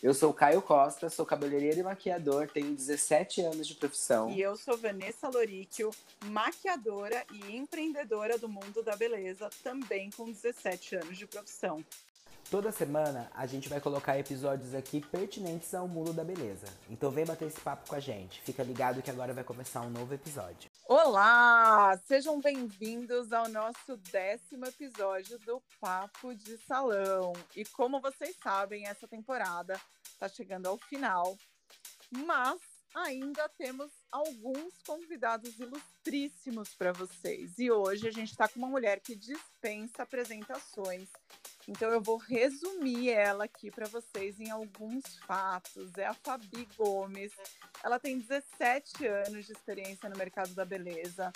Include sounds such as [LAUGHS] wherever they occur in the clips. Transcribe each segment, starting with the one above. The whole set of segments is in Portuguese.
Eu sou Caio Costa, sou cabeleireiro e maquiador, tenho 17 anos de profissão. E eu sou Vanessa Loríquio, maquiadora e empreendedora do mundo da beleza, também com 17 anos de profissão. Toda semana a gente vai colocar episódios aqui pertinentes ao mundo da beleza. Então vem bater esse papo com a gente. Fica ligado que agora vai começar um novo episódio. Olá! Sejam bem-vindos ao nosso décimo episódio do Papo de Salão. E como vocês sabem, essa temporada está chegando ao final, mas ainda temos alguns convidados ilustríssimos para vocês. E hoje a gente está com uma mulher que dispensa apresentações então eu vou resumir ela aqui para vocês em alguns fatos. É a Fabi Gomes. Ela tem 17 anos de experiência no mercado da beleza.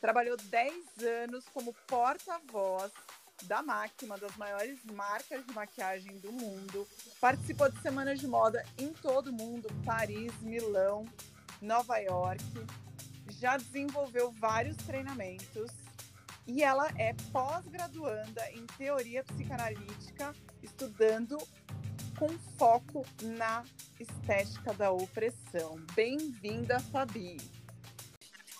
Trabalhou 10 anos como porta-voz da MAC, uma das maiores marcas de maquiagem do mundo. Participou de semanas de moda em todo o mundo, Paris, Milão, Nova York. Já desenvolveu vários treinamentos e ela é pós-graduanda em teoria psicanalítica, estudando com foco na estética da opressão. Bem-vinda, Fabi.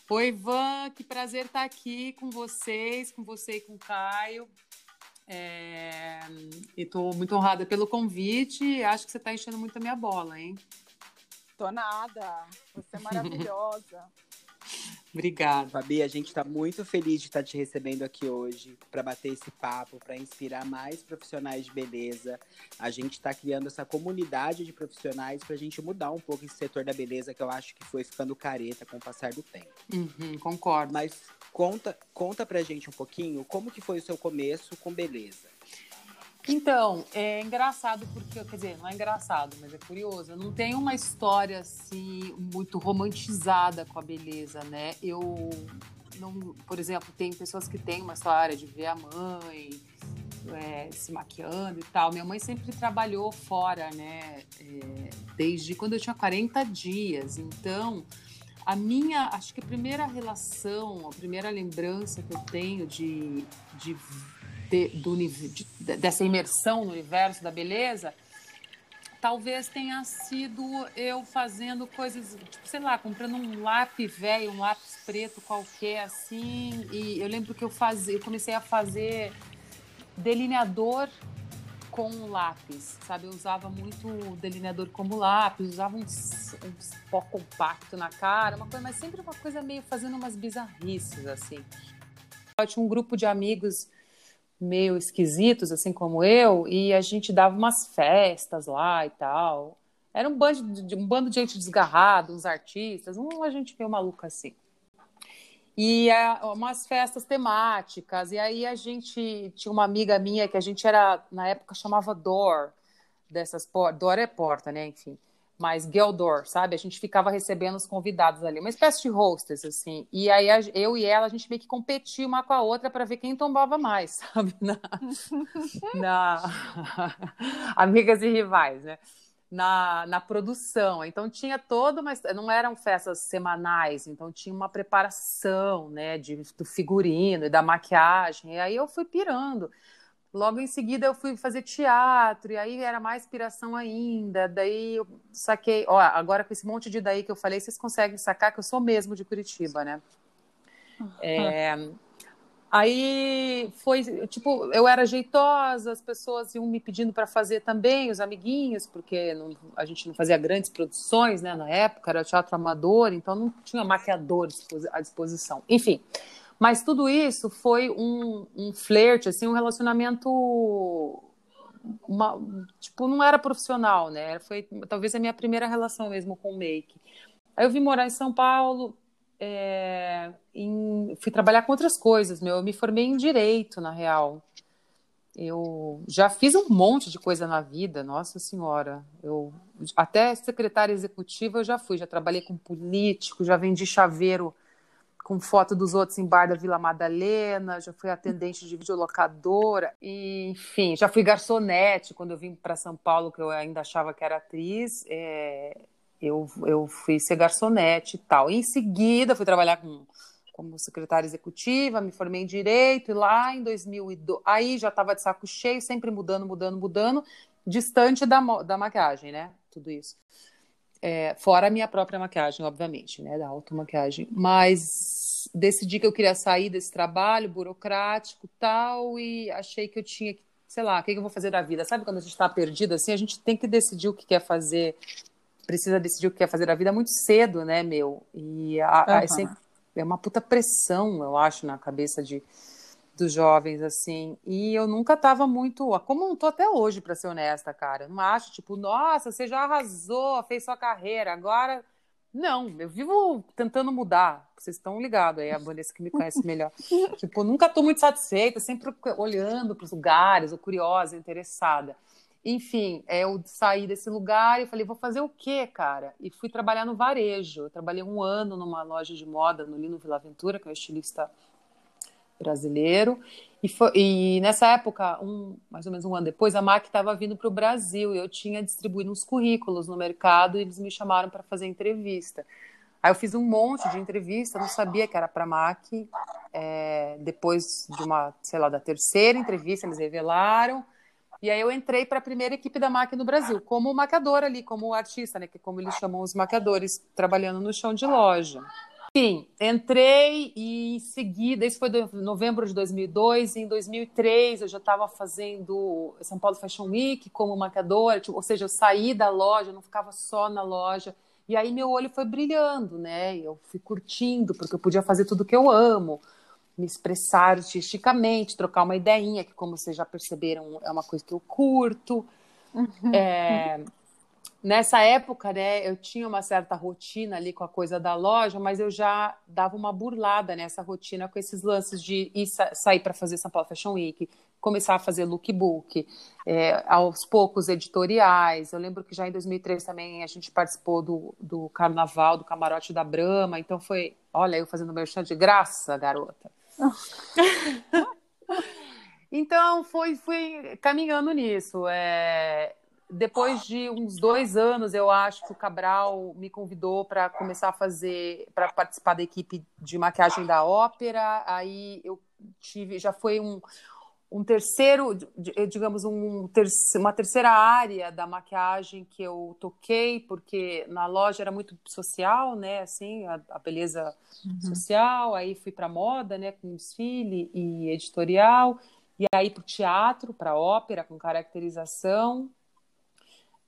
Oi, Ivan, que prazer estar aqui com vocês, com você e com o Caio. É... Estou muito honrada pelo convite. Acho que você está enchendo muito a minha bola, hein? Tô nada. Você é maravilhosa. [LAUGHS] Obrigada. Fabi, a gente está muito feliz de estar te recebendo aqui hoje para bater esse papo, para inspirar mais profissionais de beleza. A gente está criando essa comunidade de profissionais para a gente mudar um pouco esse setor da beleza que eu acho que foi ficando careta com o passar do tempo. Uhum, concordo. Mas conta, conta pra gente um pouquinho como que foi o seu começo com beleza. Então, é engraçado porque, quer dizer, não é engraçado, mas é curioso. Eu não tenho uma história assim muito romantizada com a beleza, né? Eu não, por exemplo, tem pessoas que têm uma história de ver a mãe é, se maquiando e tal. Minha mãe sempre trabalhou fora, né? É, desde quando eu tinha 40 dias. Então, a minha, acho que a primeira relação, a primeira lembrança que eu tenho de, de de, do, de, dessa imersão no universo da beleza, talvez tenha sido eu fazendo coisas, tipo, sei lá, comprando um lápis velho, um lápis preto qualquer, assim. E eu lembro que eu, fazia, eu comecei a fazer delineador com lápis, sabe? Eu usava muito delineador como lápis, usava uns, uns pó compacto na cara, uma coisa, mas sempre uma coisa meio fazendo umas bizarrices, assim. Eu tinha um grupo de amigos meio esquisitos, assim como eu, e a gente dava umas festas lá e tal. Era um bando de, um bando de gente desgarrado, uns artistas, uma gente meio maluca assim. E é, umas festas temáticas, e aí a gente tinha uma amiga minha que a gente era, na época, chamava Dor, dessas, Dor é porta, né, enfim mais Geldor, sabe? A gente ficava recebendo os convidados ali, uma espécie de hostess, assim. E aí eu e ela, a gente meio que competia uma com a outra para ver quem tombava mais, [LAUGHS] sabe? Na, na... [LAUGHS] Amigas e rivais, né? Na, na produção. Então tinha toda uma. Não eram festas semanais, então tinha uma preparação, né? De, do figurino e da maquiagem. E aí eu fui pirando. Logo em seguida eu fui fazer teatro, e aí era mais inspiração ainda. Daí eu saquei. Ó, agora com esse monte de daí que eu falei, vocês conseguem sacar que eu sou mesmo de Curitiba, né? É, aí foi, tipo, eu era jeitosa, as pessoas iam me pedindo para fazer também, os amiguinhos, porque não, a gente não fazia grandes produções, né, na época, era teatro amador, então não tinha maquiadores à disposição. Enfim, mas tudo isso foi um, um flerte, assim, um relacionamento. Uma, tipo, não era profissional, né? Foi talvez a minha primeira relação mesmo com o make. Aí eu vim morar em São Paulo, é, em, fui trabalhar com outras coisas, meu. Eu me formei em direito, na real. Eu já fiz um monte de coisa na vida, nossa senhora. Eu até secretária executiva eu já fui, já trabalhei com político, já vendi chaveiro com foto dos outros em bar da Vila Madalena, já fui atendente de videolocadora, e, enfim, já fui garçonete quando eu vim para São Paulo, que eu ainda achava que era atriz, é, eu, eu fui ser garçonete e tal. Em seguida fui trabalhar com, como secretária executiva, me formei em Direito, e lá em 2002, aí já estava de saco cheio, sempre mudando, mudando, mudando, distante da, da maquiagem, né? Tudo isso. É, fora a minha própria maquiagem, obviamente, né? Da automaquiagem. Mas decidi que eu queria sair desse trabalho burocrático tal, e achei que eu tinha que, sei lá, o que eu vou fazer da vida? Sabe quando a gente está perdido assim? A gente tem que decidir o que quer fazer, precisa decidir o que quer fazer da vida muito cedo, né, meu? E a, uhum. a, é, sempre, é uma puta pressão, eu acho, na cabeça de dos jovens, assim. E eu nunca tava muito. Como não tô até hoje, para ser honesta, cara. Eu não acho, tipo, nossa, você já arrasou, fez sua carreira, agora. Não, eu vivo tentando mudar. Vocês estão ligados aí, a Vanessa que me conhece melhor. [LAUGHS] tipo, nunca tô muito satisfeita, sempre olhando para os lugares, ou curiosa, interessada. Enfim, é, eu saí desse lugar e falei, vou fazer o quê, cara? E fui trabalhar no varejo. Eu trabalhei um ano numa loja de moda no Lino Vila Aventura, que é um estilista brasileiro. E, foi, e nessa época, um, mais ou menos um ano depois, a MAC estava vindo para o Brasil eu tinha distribuído uns currículos no mercado e eles me chamaram para fazer entrevista. Aí eu fiz um monte de entrevista, não sabia que era para MAC. É, depois de uma, sei lá, da terceira entrevista, eles revelaram. E aí eu entrei para a primeira equipe da MAC no Brasil, como maquiadora ali, como artista, né, que é como eles chamam os maquiadores, trabalhando no chão de loja. Enfim, entrei e em seguida, isso foi em novembro de 2002, e em 2003 eu já estava fazendo São Paulo Fashion Week como maquiadora, tipo, ou seja, eu saí da loja, não ficava só na loja, e aí meu olho foi brilhando, né? Eu fui curtindo, porque eu podia fazer tudo que eu amo, me expressar artisticamente, trocar uma ideinha, que como vocês já perceberam, é uma coisa que eu curto. Uhum. É, Nessa época, né, eu tinha uma certa rotina ali com a coisa da loja, mas eu já dava uma burlada nessa rotina com esses lances de ir sa sair para fazer São Paulo Fashion Week, começar a fazer lookbook, é, aos poucos editoriais. Eu lembro que já em 2003 também a gente participou do, do carnaval, do camarote da Brama, então foi, olha, eu fazendo merchan de graça, garota. [LAUGHS] então foi, fui caminhando nisso. É, depois de uns dois anos, eu acho que o Cabral me convidou para começar a fazer, para participar da equipe de maquiagem da ópera. Aí eu tive, já foi um, um terceiro, digamos, um uma terceira área da maquiagem que eu toquei, porque na loja era muito social, né? Assim, a, a beleza uhum. social. Aí fui para moda, né? Com desfile e editorial. E aí para o teatro, para ópera, com caracterização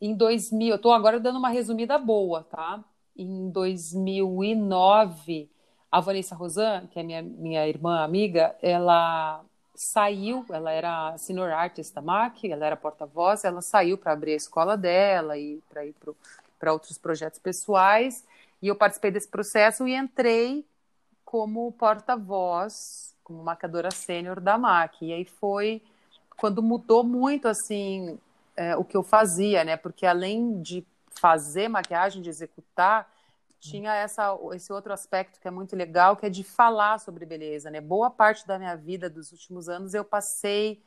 em 2000, eu estou agora dando uma resumida boa, tá? Em 2009, a Vanessa Rosan, que é minha, minha irmã amiga, ela saiu, ela era senior artist da MAC, ela era porta-voz, ela saiu para abrir a escola dela e para ir para outros projetos pessoais, e eu participei desse processo e entrei como porta-voz, como marcadora sênior da MAC, e aí foi quando mudou muito, assim, é, o que eu fazia, né? Porque além de fazer maquiagem, de executar, tinha essa, esse outro aspecto que é muito legal, que é de falar sobre beleza, né? Boa parte da minha vida dos últimos anos eu passei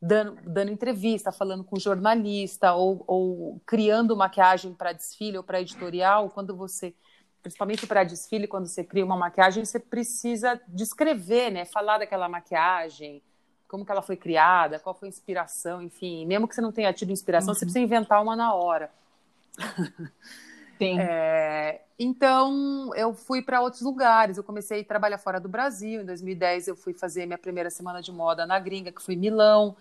dando, dando entrevista, falando com jornalista ou, ou criando maquiagem para desfile ou para editorial. Quando você, principalmente para desfile, quando você cria uma maquiagem, você precisa descrever, né? Falar daquela maquiagem, como que ela foi criada, qual foi a inspiração, enfim. Mesmo que você não tenha tido inspiração, uhum. você precisa inventar uma na hora. Sim. É, então, eu fui para outros lugares. Eu comecei a trabalhar fora do Brasil. Em 2010, eu fui fazer minha primeira semana de moda na gringa, que foi Milão.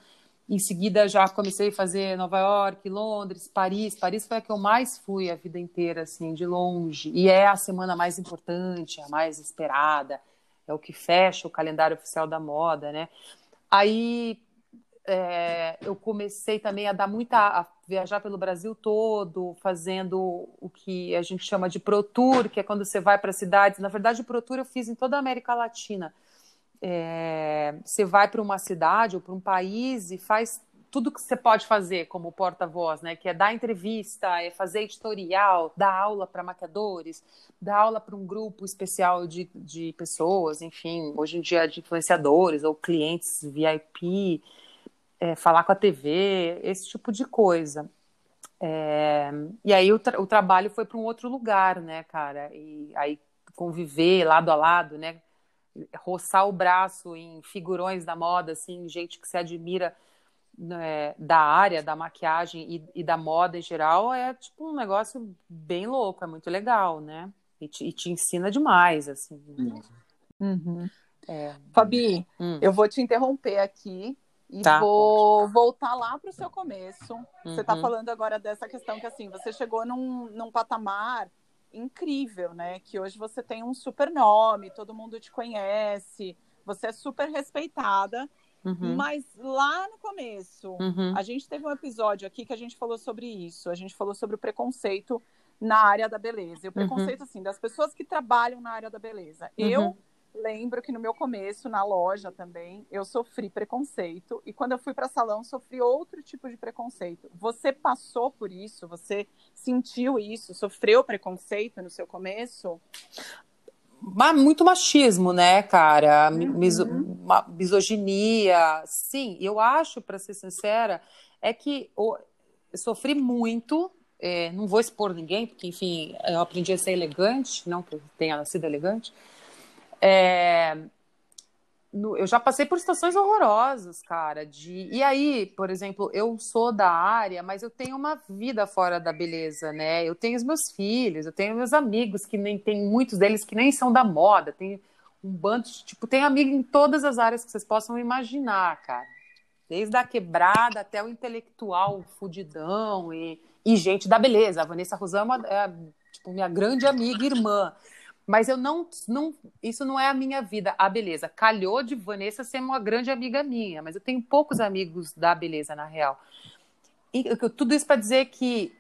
Em seguida, já comecei a fazer Nova York, Londres, Paris. Paris foi a que eu mais fui a vida inteira, assim, de longe. E é a semana mais importante, a mais esperada. É o que fecha o calendário oficial da moda, né? Aí é, eu comecei também a dar muita a viajar pelo Brasil todo, fazendo o que a gente chama de Pro Tour, que é quando você vai para cidades. Na verdade, o Pro Tour eu fiz em toda a América Latina. É, você vai para uma cidade ou para um país e faz tudo que você pode fazer como porta-voz, né? Que é dar entrevista, é fazer editorial, dar aula para maquiadores, dar aula para um grupo especial de, de pessoas, enfim, hoje em dia de influenciadores ou clientes VIP, é, falar com a TV, esse tipo de coisa. É, e aí o, tra o trabalho foi para um outro lugar, né, cara? E aí conviver lado a lado, né? Roçar o braço em figurões da moda, assim, gente que se admira né, da área da maquiagem e, e, da moda em geral é tipo um negócio bem louco, é muito legal, né? E te, e te ensina demais, assim. Uhum. É. Fabi, hum. eu vou te interromper aqui e tá. vou voltar lá para o seu começo. Uhum. Você está falando agora dessa questão que assim, você chegou num, num patamar incrível, né? Que hoje você tem um super nome, todo mundo te conhece, você é super respeitada. Uhum. Mas lá no começo, uhum. a gente teve um episódio aqui que a gente falou sobre isso. A gente falou sobre o preconceito na área da beleza. E o uhum. preconceito, assim, das pessoas que trabalham na área da beleza. Uhum. Eu lembro que no meu começo, na loja também, eu sofri preconceito. E quando eu fui para salão, sofri outro tipo de preconceito. Você passou por isso? Você sentiu isso? Sofreu preconceito no seu começo? Muito machismo, né, cara? Uhum. Miso, misoginia. Sim, eu acho, para ser sincera, é que eu sofri muito é, não vou expor ninguém, porque, enfim, eu aprendi a ser elegante, não que eu tenha nascido elegante. É, no, eu já passei por situações horrorosas, cara. De, e aí, por exemplo, eu sou da área, mas eu tenho uma vida fora da beleza, né? Eu tenho os meus filhos, eu tenho meus amigos, que nem tem muitos deles que nem são da moda. Tem um bando de, tipo, tem amigo em todas as áreas que vocês possam imaginar, cara. Desde a quebrada até o intelectual fudidão e e gente da beleza. A Vanessa Rosama é tipo, minha grande amiga e irmã. Mas eu não, não. Isso não é a minha vida, a beleza. Calhou de Vanessa ser uma grande amiga minha, mas eu tenho poucos amigos da beleza, na real. E tudo isso para dizer que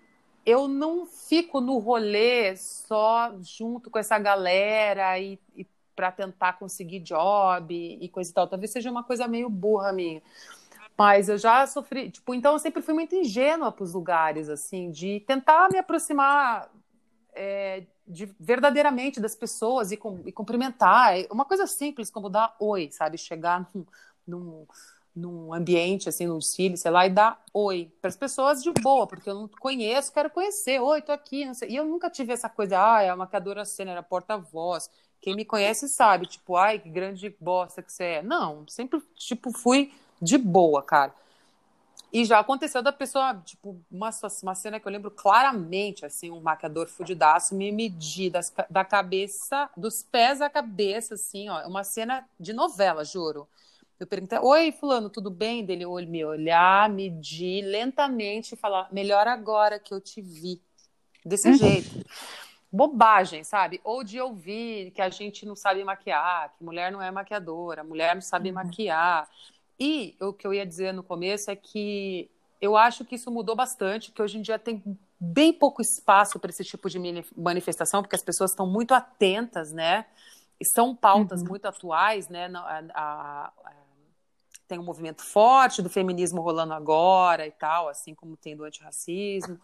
eu não fico no rolê só junto com essa galera e, e para tentar conseguir job e, e coisa e tal. Talvez seja uma coisa meio burra minha. Mas eu já sofri, tipo, então eu sempre fui muito ingênua para os lugares, assim, de tentar me aproximar é, de, verdadeiramente das pessoas e, com, e, cumprimentar. Uma coisa simples como dar oi, sabe? Chegar [LAUGHS] num, num, num ambiente, assim, num desfile, sei lá, e dar oi para as pessoas de boa, porque eu não conheço, quero conhecer. Oi, tô aqui, não sei. E eu nunca tive essa coisa, ah, é a maquiadora cena, era porta-voz. Quem me conhece sabe, tipo, ai, que grande bosta que você é. Não, sempre, tipo, fui de boa, cara. E já aconteceu da pessoa, tipo, uma, uma cena que eu lembro claramente, assim, um maquiador fudidaço me medir das, da cabeça, dos pés à cabeça, assim, ó, uma cena de novela, juro. Eu perguntei, oi, fulano, tudo bem? Dele me olhar, medir lentamente e falar, melhor agora que eu te vi. Desse uhum. jeito. Bobagem, sabe? Ou de ouvir que a gente não sabe maquiar, que mulher não é maquiadora, mulher não sabe uhum. maquiar. E o que eu ia dizer no começo é que eu acho que isso mudou bastante, que hoje em dia tem bem pouco espaço para esse tipo de manifestação, porque as pessoas estão muito atentas, né? E são pautas uhum. muito atuais, né? A, a, a, tem um movimento forte do feminismo rolando agora e tal, assim como tem do antirracismo.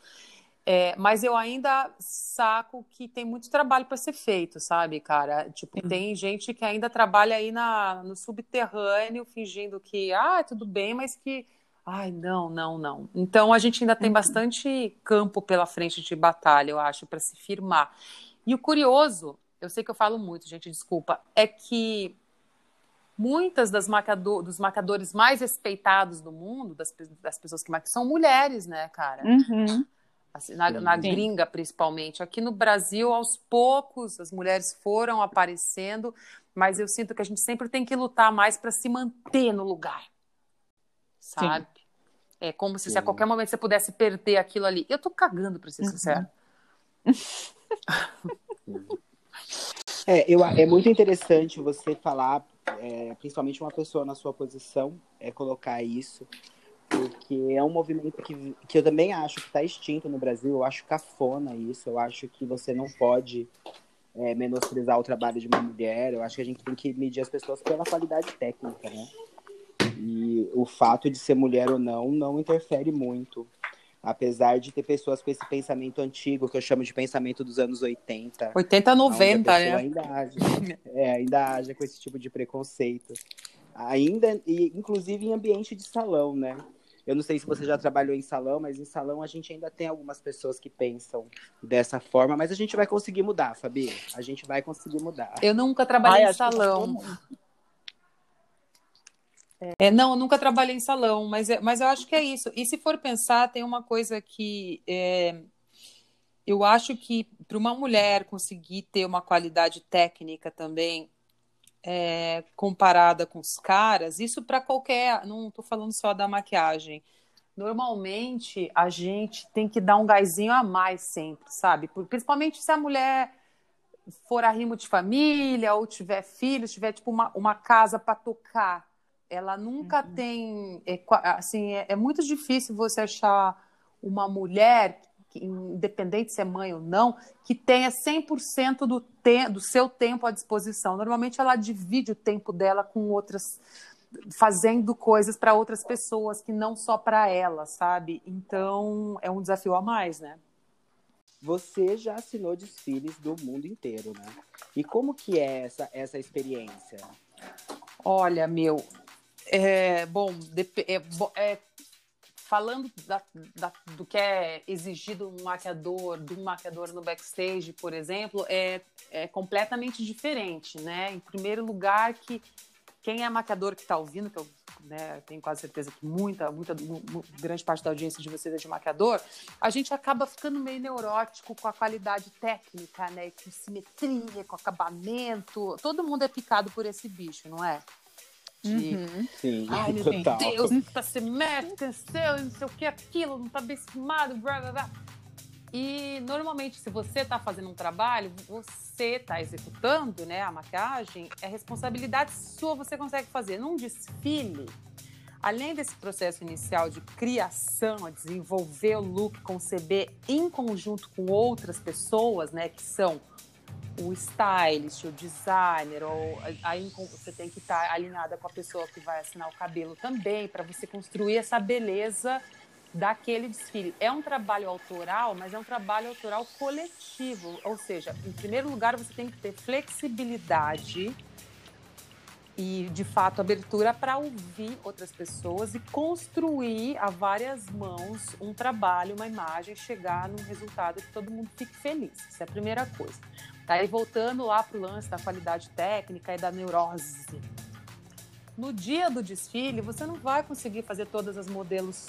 É, mas eu ainda saco que tem muito trabalho para ser feito, sabe, cara? Tipo, tem gente que ainda trabalha aí na, no subterrâneo, fingindo que, ah, tudo bem, mas que, ai, não, não, não. Então a gente ainda tem uhum. bastante campo pela frente de batalha, eu acho, para se firmar. E o curioso, eu sei que eu falo muito, gente, desculpa, é que muitas das marcador, dos marcadores mais respeitados do mundo, das, das pessoas que marcam, são mulheres, né, cara? Uhum. Assim, na, na gringa principalmente. Aqui no Brasil, aos poucos, as mulheres foram aparecendo, mas eu sinto que a gente sempre tem que lutar mais para se manter no lugar, sabe? Sim. É como se, se, a qualquer momento você pudesse perder aquilo ali. Eu tô cagando, para ser uhum. sincero. [LAUGHS] É, eu, é muito interessante você falar, é, principalmente uma pessoa na sua posição, é colocar isso porque é um movimento que, que eu também acho que está extinto no Brasil. Eu acho cafona isso. Eu acho que você não pode é, menosprezar o trabalho de uma mulher. Eu acho que a gente tem que medir as pessoas pela qualidade técnica, né? E o fato de ser mulher ou não não interfere muito. Apesar de ter pessoas com esse pensamento antigo, que eu chamo de pensamento dos anos 80. 80, 90, né? Ainda age, é, ainda age com esse tipo de preconceito. Ainda, e inclusive em ambiente de salão, né? Eu não sei se você já trabalhou em salão, mas em salão a gente ainda tem algumas pessoas que pensam dessa forma, mas a gente vai conseguir mudar, Fabi. A gente vai conseguir mudar. Eu nunca trabalhei Ai, em salão. É, não, eu nunca trabalhei em salão, mas, é, mas eu acho que é isso. E se for pensar, tem uma coisa que é, eu acho que para uma mulher conseguir ter uma qualidade técnica também é, comparada com os caras, isso para qualquer, não estou falando só da maquiagem. Normalmente a gente tem que dar um gásinho a mais sempre, sabe? Principalmente se a mulher for arrimo de família ou tiver filhos, tiver tipo uma, uma casa para tocar ela nunca uhum. tem. É, assim, é, é, muito difícil você achar uma mulher, que, independente se é mãe ou não, que tenha 100% do, te, do seu tempo à disposição. Normalmente ela divide o tempo dela com outras. fazendo coisas para outras pessoas que não só para ela, sabe? Então é um desafio a mais, né? Você já assinou desfiles do mundo inteiro, né? E como que é essa, essa experiência? Olha, meu, é, bom, é, é, falando da, da, do que é exigido um maquiador, de um maquiador no backstage, por exemplo, é, é completamente diferente, né? Em primeiro lugar, que quem é maquiador que está ouvindo, que eu né, tenho quase certeza que muita, muita, grande parte da audiência de vocês é de maquiador, a gente acaba ficando meio neurótico com a qualidade técnica, né? Com simetria, com acabamento. Todo mundo é picado por esse bicho, não é? Uhum. Sim, Ai, meu total. Deus, tá semestre, cancela, não sei o que, aquilo, não tá bem estimado, blá blá blá. E normalmente, se você está fazendo um trabalho, você está executando né, a maquiagem, é responsabilidade sua, você consegue fazer. Num desfile, além desse processo inicial de criação, a desenvolver o look, conceber em conjunto com outras pessoas, né, que são o stylist, o designer, ou aí você tem que estar alinhada com a pessoa que vai assinar o cabelo também, para você construir essa beleza daquele desfile. É um trabalho autoral, mas é um trabalho autoral coletivo, ou seja, em primeiro lugar você tem que ter flexibilidade e, de fato, abertura para ouvir outras pessoas e construir a várias mãos um trabalho, uma imagem, chegar num resultado que todo mundo fique feliz. Isso é a primeira coisa. Tá? E voltando lá para o lance da qualidade técnica e da neurose. No dia do desfile, você não vai conseguir fazer todas as modelos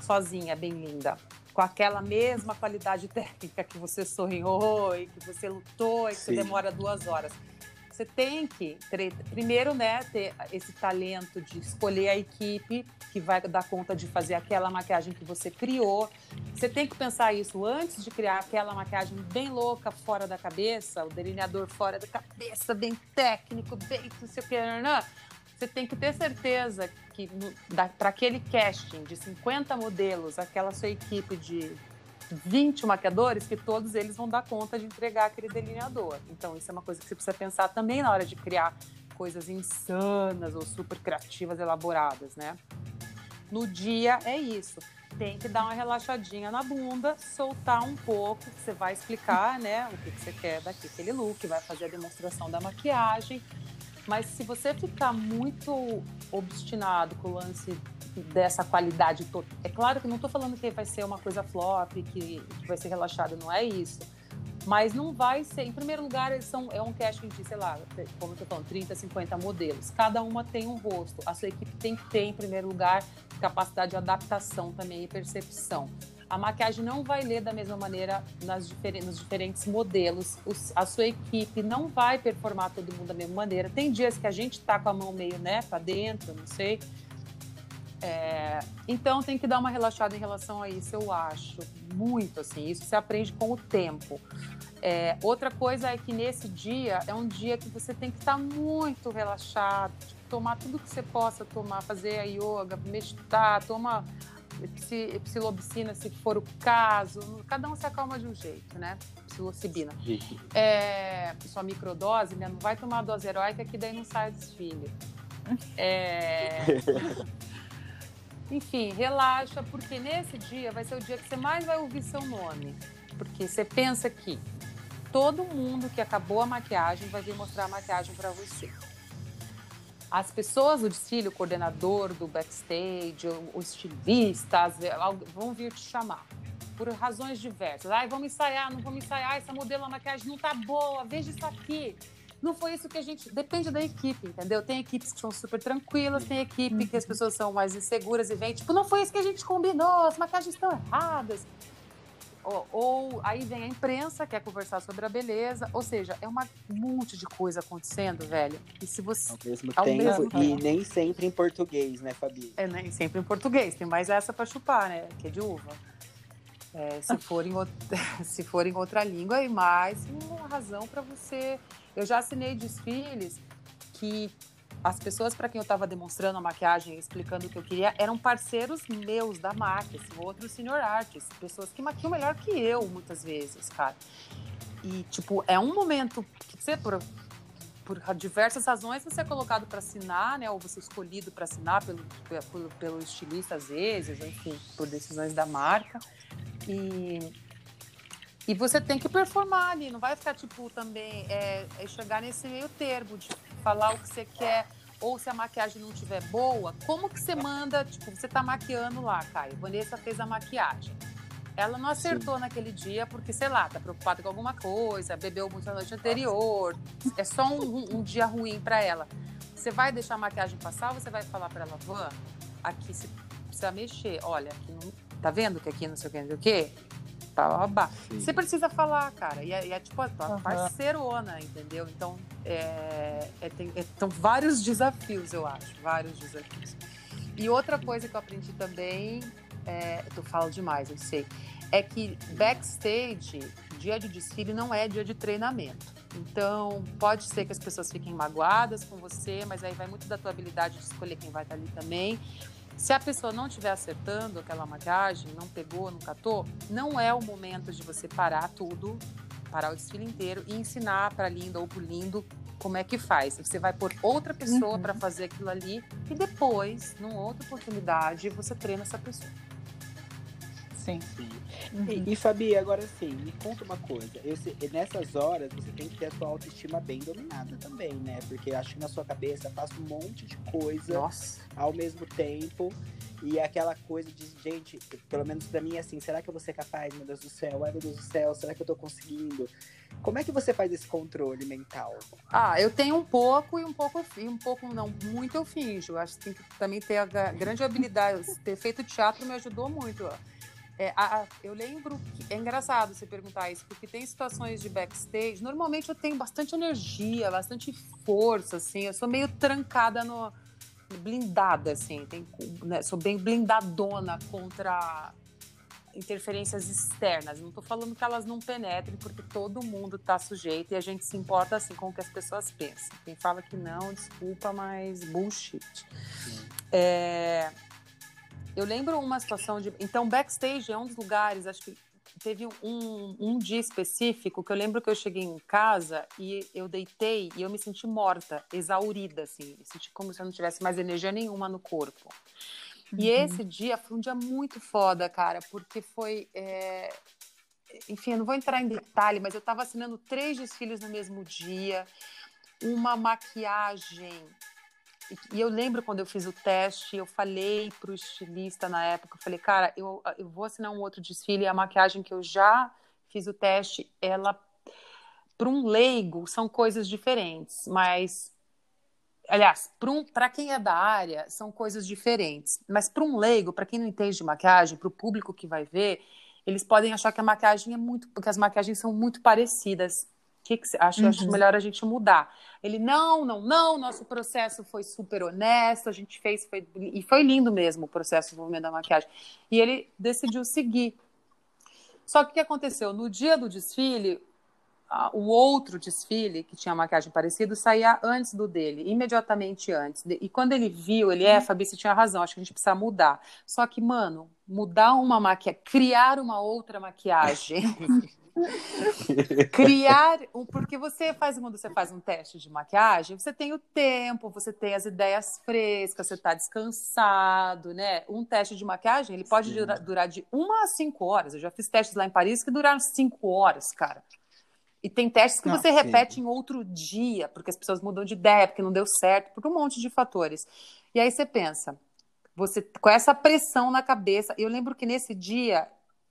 sozinha, bem linda. Com aquela mesma qualidade [LAUGHS] técnica que você sonhou e que você lutou e que você demora duas horas você tem que primeiro né ter esse talento de escolher a equipe que vai dar conta de fazer aquela maquiagem que você criou você tem que pensar isso antes de criar aquela maquiagem bem louca fora da cabeça o delineador fora da cabeça bem técnico bem não sei o que não, não. você tem que ter certeza que para aquele casting de 50 modelos aquela sua equipe de 20 maquiadores que todos eles vão dar conta de entregar aquele delineador. Então, isso é uma coisa que você precisa pensar também na hora de criar coisas insanas ou super criativas, elaboradas, né? No dia é isso. Tem que dar uma relaxadinha na bunda, soltar um pouco, você vai explicar, né, o que, que você quer daqui, aquele look, vai fazer a demonstração da maquiagem. Mas se você ficar muito obstinado com o lance dessa qualidade. É claro que não estou falando que vai ser uma coisa flop, que, que, vai ser relaxado, não é isso. Mas não vai ser. Em primeiro lugar, são, é um casting de, sei lá, como eu estou falando, 30, 50 modelos. Cada uma tem um rosto. A sua equipe tem que ter, em primeiro lugar, capacidade de adaptação também e percepção. A maquiagem não vai ler da mesma maneira nas difer nos diferentes modelos. Os, a sua equipe não vai performar todo mundo da mesma maneira. Tem dias que a gente está com a mão meio, né, para dentro, não sei é, então tem que dar uma relaxada em relação a isso, eu acho. Muito assim. Isso se aprende com o tempo. É, outra coisa é que nesse dia é um dia que você tem que estar muito relaxado, tipo, tomar tudo que você possa tomar, fazer a yoga, meditar, toma psilocibina se for o caso. Cada um se acalma de um jeito, né? Psilocibina. É, sua microdose, né? Não vai tomar dose heróica que daí não sai desfile. É... [LAUGHS] Enfim, relaxa, porque nesse dia vai ser o dia que você mais vai ouvir seu nome. Porque você pensa que todo mundo que acabou a maquiagem vai vir mostrar a maquiagem para você. As pessoas do desfile, o coordenador do backstage, o estilista, vão vir te chamar por razões diversas. Ai, vamos ensaiar, não vamos ensaiar, essa modelo, a maquiagem não tá boa, veja isso aqui. Não foi isso que a gente. Depende da equipe, entendeu? Tem equipes que são super tranquilas, tem equipe que as pessoas são mais inseguras e vem, tipo, não foi isso que a gente combinou, as maquiagens estão erradas. Ou, ou, aí vem a imprensa, quer conversar sobre a beleza, ou seja, é uma, um monte de coisa acontecendo, velho. E se você. Ao mesmo ao tempo, mesmo e tempo. nem sempre em português, né, Fabi? É, nem sempre em português, tem mais essa para chupar, né? Que é de uva. É, se, for em outra, [LAUGHS] se for em outra língua, e mais uma razão para você. Eu já assinei desfiles que as pessoas para quem eu estava demonstrando a maquiagem, explicando o que eu queria, eram parceiros meus da máquina, assim, outros senior artists, pessoas que maquiam melhor que eu, muitas vezes, cara. E, tipo, é um momento que você, por, diversas razões, você é colocado para assinar, né, ou você é escolhido para assinar pelo, pelo, pelo estilista, às vezes, enfim, por decisões da marca. E e você tem que performar ali, não vai ficar, tipo, também é, é chegar nesse meio termo de falar o que você quer, ou se a maquiagem não estiver boa, como que você manda, tipo, você tá maquiando lá, Caio, Vanessa fez a maquiagem. Ela não acertou Sim. naquele dia porque, sei lá, tá preocupada com alguma coisa, bebeu muito na noite anterior, é só um, um dia ruim para ela. Você vai deixar a maquiagem passar ou você vai falar para ela, Van, aqui você precisa mexer, olha, aqui não, tá vendo que aqui não sei o que, não sei o que? babá. Você precisa falar, cara. E é, e é tipo a tua uhum. parceirona, entendeu? Então, é, é, tem, é, são vários desafios, eu acho. Vários desafios. E outra coisa que eu aprendi também, é, tu fala demais, eu sei, é que backstage, dia de desfile não é dia de treinamento. Então, pode ser que as pessoas fiquem magoadas com você, mas aí vai muito da tua habilidade de escolher quem vai estar ali também. Se a pessoa não estiver acertando aquela maquiagem, não pegou, não catou, não é o momento de você parar tudo, parar o desfile inteiro e ensinar para linda ou para lindo como é que faz. Você vai pôr outra pessoa uhum. para fazer aquilo ali e depois, numa outra oportunidade, você treina essa pessoa. Sim. sim. Uhum. E, e, Fabi, agora sim, me conta uma coisa. Eu, nessas horas, você tem que ter a sua autoestima bem dominada também, né? Porque acho que na sua cabeça passa um monte de coisa Nossa. ao mesmo tempo. E é aquela coisa de, gente, pelo menos pra mim, assim, será que eu vou ser capaz, meu Deus do céu? Ai, meu Deus do céu, será que eu tô conseguindo? Como é que você faz esse controle mental? Ah, eu tenho um pouco e um pouco, um pouco não, muito eu finjo. Acho que tem que também ter a grande habilidade. Ter feito teatro me ajudou muito. Ó é, a, eu lembro que é engraçado você perguntar isso, porque tem situações de backstage. Normalmente eu tenho bastante energia, bastante força, assim. Eu sou meio trancada no blindada, assim. Tem, né, sou bem blindadona contra interferências externas. Não estou falando que elas não penetrem, porque todo mundo está sujeito e a gente se importa assim com o que as pessoas pensam. Quem fala que não, desculpa, mas bullshit. É, eu lembro uma situação de. Então, backstage é um dos lugares, acho que teve um, um dia específico que eu lembro que eu cheguei em casa e eu deitei e eu me senti morta, exaurida, assim. Me senti como se eu não tivesse mais energia nenhuma no corpo. Uhum. E esse dia foi um dia muito foda, cara, porque foi. É... Enfim, eu não vou entrar em detalhe, mas eu estava assinando três desfiles no mesmo dia, uma maquiagem e eu lembro quando eu fiz o teste, eu falei para o estilista na época, eu falei, cara, eu, eu vou assinar um outro desfile a maquiagem que eu já fiz o teste, ela, para um leigo, são coisas diferentes, mas, aliás, para um, quem é da área, são coisas diferentes, mas para um leigo, para quem não entende de maquiagem, para o público que vai ver, eles podem achar que a maquiagem é muito, porque as maquiagens são muito parecidas que, que acha? Uhum. Acho melhor a gente mudar. Ele, não, não, não, nosso processo foi super honesto, a gente fez, foi, e foi lindo mesmo o processo de desenvolvimento da maquiagem. E ele decidiu seguir. Só que o que aconteceu? No dia do desfile, o outro desfile, que tinha maquiagem parecida, saía antes do dele, imediatamente antes. E quando ele viu, ele, é, uhum. Fabi, você tinha razão, acho que a gente precisa mudar. Só que, mano, mudar uma maquiagem, criar uma outra maquiagem [LAUGHS] [LAUGHS] [LAUGHS] Criar, porque você faz quando você faz um teste de maquiagem, você tem o tempo, você tem as ideias frescas, você está descansado, né? Um teste de maquiagem ele pode durar, durar, de uma a cinco horas. Eu já fiz testes lá em Paris que duraram cinco horas, cara. E tem testes que Não, você sim. repete em outro dia, porque as pessoas mudam de ideia, porque não deu certo, por um monte de fatores. E aí você pensa, você com essa pressão na cabeça. Eu lembro que nesse dia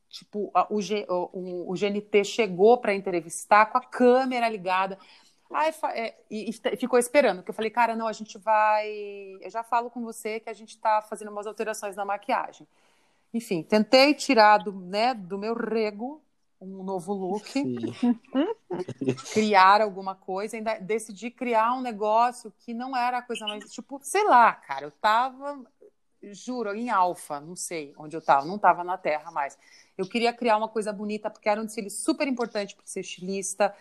tipo, a, o, o, o, GNT chegou para entrevistar com a câmera ligada. Aí, é, e, e, ficou esperando, que eu falei, cara, não, a gente vai. Eu já falo com você que a gente está fazendo umas alterações na maquiagem. Enfim, tentei tirar do, né, do meu rego um novo look, [LAUGHS] criar alguma coisa, ainda decidi criar um negócio que não era a coisa mais, tipo, sei lá, cara, eu tava, juro, em alfa, não sei onde eu tava, não tava na Terra mais. Eu queria criar uma coisa bonita, porque era um desfile super importante para ser estilista,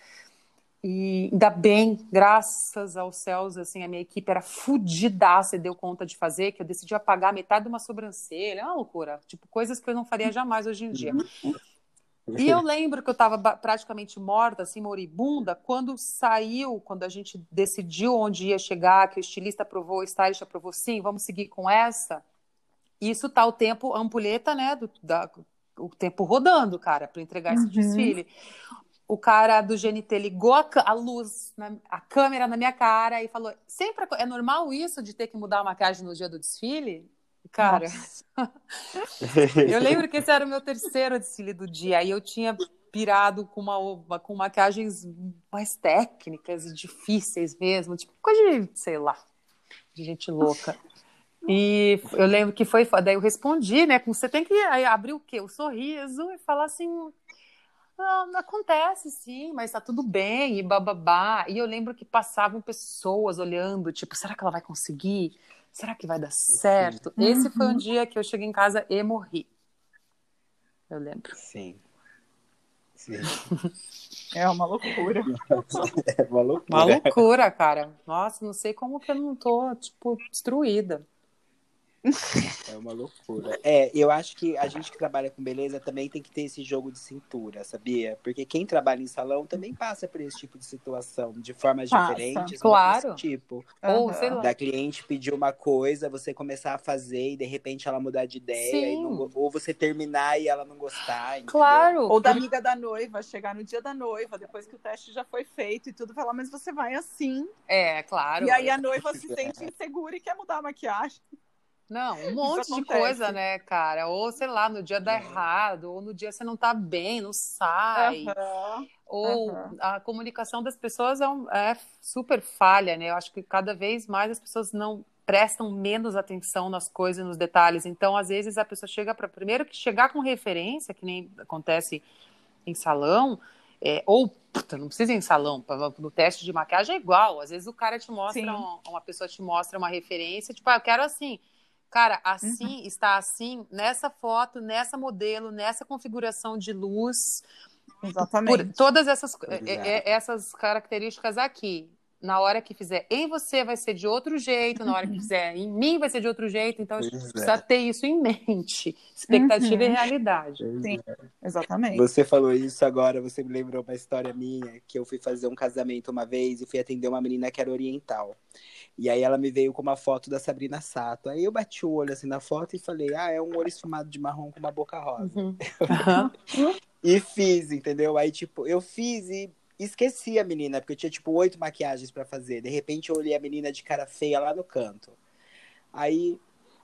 e ainda bem, graças aos céus, assim, a minha equipe era fudidaça e deu conta de fazer, que eu decidi apagar metade de uma sobrancelha, é uma loucura, tipo, coisas que eu não faria jamais hoje em dia. E eu [LAUGHS] lembro que eu estava praticamente morta, assim, moribunda, quando saiu, quando a gente decidiu onde ia chegar, que o estilista aprovou, o stylist aprovou, sim, vamos seguir com essa. Isso tá o tempo, a ampulheta, né, do, da, o tempo rodando, cara, para entregar esse uhum. desfile. O cara do GNT ligou a, a luz, na, a câmera na minha cara e falou: sempre é normal isso de ter que mudar a maquiagem no dia do desfile? Cara, [LAUGHS] eu lembro que esse era o meu terceiro desfile do dia e eu tinha pirado com, uma, com maquiagens mais técnicas e difíceis mesmo, tipo coisa de, sei lá, de gente louca. E eu lembro que foi, daí eu respondi, né, com você tem que abrir o quê? O sorriso e falar assim, não, acontece sim, mas tá tudo bem, e bababá. E eu lembro que passavam pessoas olhando, tipo, será que ela vai conseguir? será que vai dar certo? Uhum. Esse foi um dia que eu cheguei em casa e morri. Eu lembro. Sim. Sim. É uma loucura. [LAUGHS] é uma loucura. Uma loucura, cara. Nossa, não sei como que eu não tô, tipo, destruída. É uma loucura. É, eu acho que a gente que trabalha com beleza também tem que ter esse jogo de cintura, sabia? Porque quem trabalha em salão também passa por esse tipo de situação, de formas passa, diferentes. Claro. Tipo, Ou, sei lá. da cliente pedir uma coisa, você começar a fazer e de repente ela mudar de ideia, não, ou você terminar e ela não gostar. Entendeu? Claro. Ou da amiga da noiva, chegar no dia da noiva, depois que o teste já foi feito e tudo, falar, mas você vai assim. É, claro. E aí a noiva se sente insegura e quer mudar a maquiagem. Não, um monte de coisa, né, cara? Ou, sei lá, no dia dá é. errado, ou no dia você não tá bem, não sai. Uhum. Ou uhum. a comunicação das pessoas é, um, é, super falha, né? Eu acho que cada vez mais as pessoas não prestam menos atenção nas coisas, nos detalhes. Então, às vezes, a pessoa chega para. Primeiro que chegar com referência, que nem acontece em salão, é, ou puta, não precisa ir em salão, no teste de maquiagem é igual. Às vezes o cara te mostra, um, uma pessoa te mostra uma referência, tipo, ah, eu quero assim. Cara, assim, uhum. está assim, nessa foto, nessa modelo, nessa configuração de luz. Exatamente. Por todas essas, é, é, essas características aqui. Na hora que fizer em você vai ser de outro jeito, na hora que fizer [LAUGHS] em mim vai ser de outro jeito. Então, a gente é. precisa ter isso em mente. Expectativa uhum. e realidade. Sim, exatamente. Você falou isso agora, você me lembrou uma história minha, que eu fui fazer um casamento uma vez e fui atender uma menina que era oriental. E aí ela me veio com uma foto da Sabrina Sato. Aí eu bati o olho assim na foto e falei, ah, é um olho esfumado de marrom com uma boca rosa. Uhum. [LAUGHS] e fiz, entendeu? Aí, tipo, eu fiz e esqueci a menina, porque eu tinha, tipo, oito maquiagens para fazer. De repente eu olhei a menina de cara feia lá no canto. Aí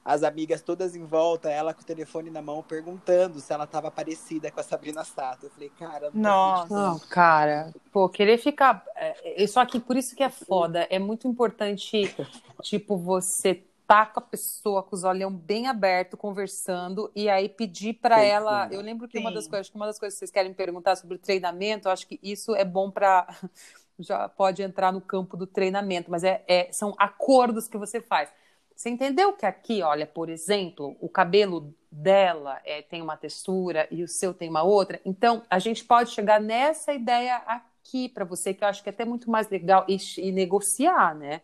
as amigas todas em volta, ela com o telefone na mão, perguntando se ela tava parecida com a Sabrina Sato. Eu falei, cara, não Nossa, não, cara, pô, querer ficar. É, só que por isso que é foda. É muito importante, tipo, você tá com a pessoa com os olhos bem abertos, conversando, e aí pedir para ela. Eu lembro que Sim. uma das coisas, uma das coisas que vocês querem perguntar sobre o treinamento, eu acho que isso é bom para [LAUGHS] já pode entrar no campo do treinamento, mas é, é, são acordos que você faz. Você entendeu que aqui, olha, por exemplo, o cabelo dela é, tem uma textura e o seu tem uma outra? Então, a gente pode chegar nessa ideia aqui para você, que eu acho que é até muito mais legal e, e negociar, né?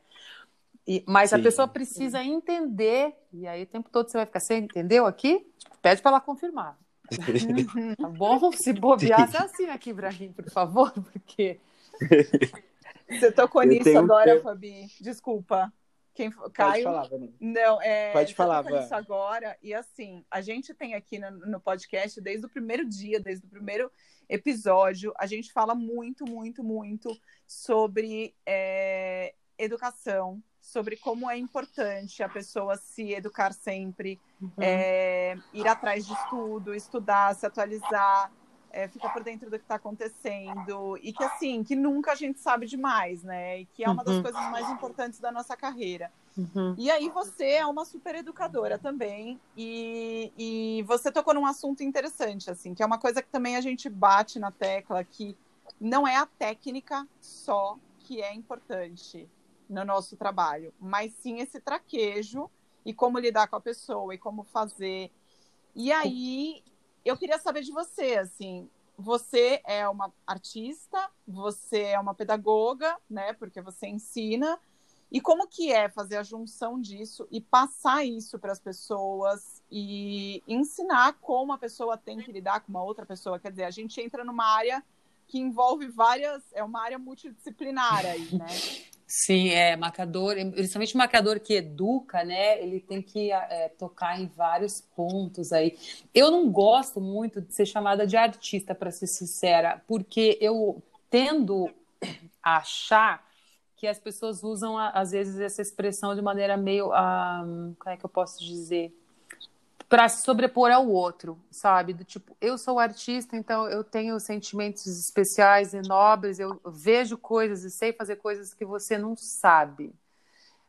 E, mas Sim. a pessoa precisa entender, e aí o tempo todo você vai ficar, você entendeu aqui? Pede para ela confirmar. [LAUGHS] tá bom? Se bobear, você assina aqui para mim, por favor, [LAUGHS] porque. [LAUGHS] Você tocou nisso agora, um... Fabi. Desculpa. Quem, Caio, Pode falar, Não, é, Pode falar, isso agora. E assim, a gente tem aqui no, no, podcast desde o primeiro dia, desde o primeiro episódio, a gente fala muito, muito, muito sobre é, educação, sobre como é importante a pessoa se educar sempre, uhum. é, ir atrás de estudo, estudar, se atualizar. É, fica por dentro do que está acontecendo e que assim, que nunca a gente sabe demais, né? E que é uma das uhum. coisas mais importantes da nossa carreira. Uhum. E aí você é uma super educadora também e, e você tocou num assunto interessante, assim, que é uma coisa que também a gente bate na tecla que não é a técnica só que é importante no nosso trabalho, mas sim esse traquejo e como lidar com a pessoa e como fazer. E aí eu queria saber de você, assim, você é uma artista, você é uma pedagoga, né? Porque você ensina. E como que é fazer a junção disso e passar isso para as pessoas e ensinar como a pessoa tem que lidar com uma outra pessoa? Quer dizer, a gente entra numa área que envolve várias, é uma área multidisciplinar aí, né? Sim, é marcador, principalmente marcador que educa, né? Ele tem que é, tocar em vários pontos aí. Eu não gosto muito de ser chamada de artista, para ser sincera, porque eu tendo a achar que as pessoas usam às vezes essa expressão de maneira meio, um, como é que eu posso dizer? Para se sobrepor ao outro, sabe? Do tipo, eu sou artista, então eu tenho sentimentos especiais e nobres, eu vejo coisas e sei fazer coisas que você não sabe.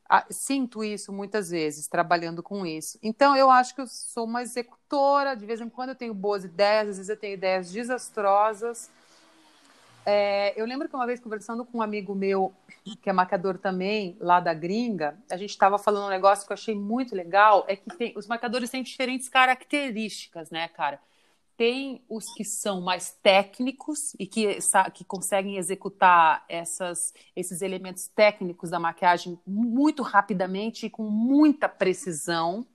Ah, sinto isso muitas vezes, trabalhando com isso. Então, eu acho que eu sou uma executora, de vez em quando eu tenho boas ideias, às vezes eu tenho ideias desastrosas, é, eu lembro que uma vez conversando com um amigo meu, que é marcador também, lá da gringa, a gente estava falando um negócio que eu achei muito legal, é que tem, os marcadores têm diferentes características, né, cara? Tem os que são mais técnicos e que, que conseguem executar essas, esses elementos técnicos da maquiagem muito rapidamente e com muita precisão.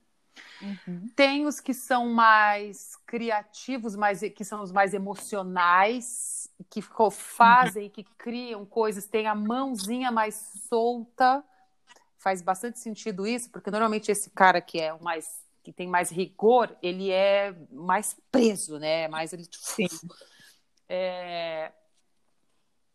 Uhum. Tem os que são mais criativos, mais, que são os mais emocionais, que fazem, uhum. que criam coisas, tem a mãozinha mais solta. Faz bastante sentido isso, porque normalmente esse cara que é o mais que tem mais rigor, ele é mais preso, né? Mais ele Sim. [LAUGHS] É...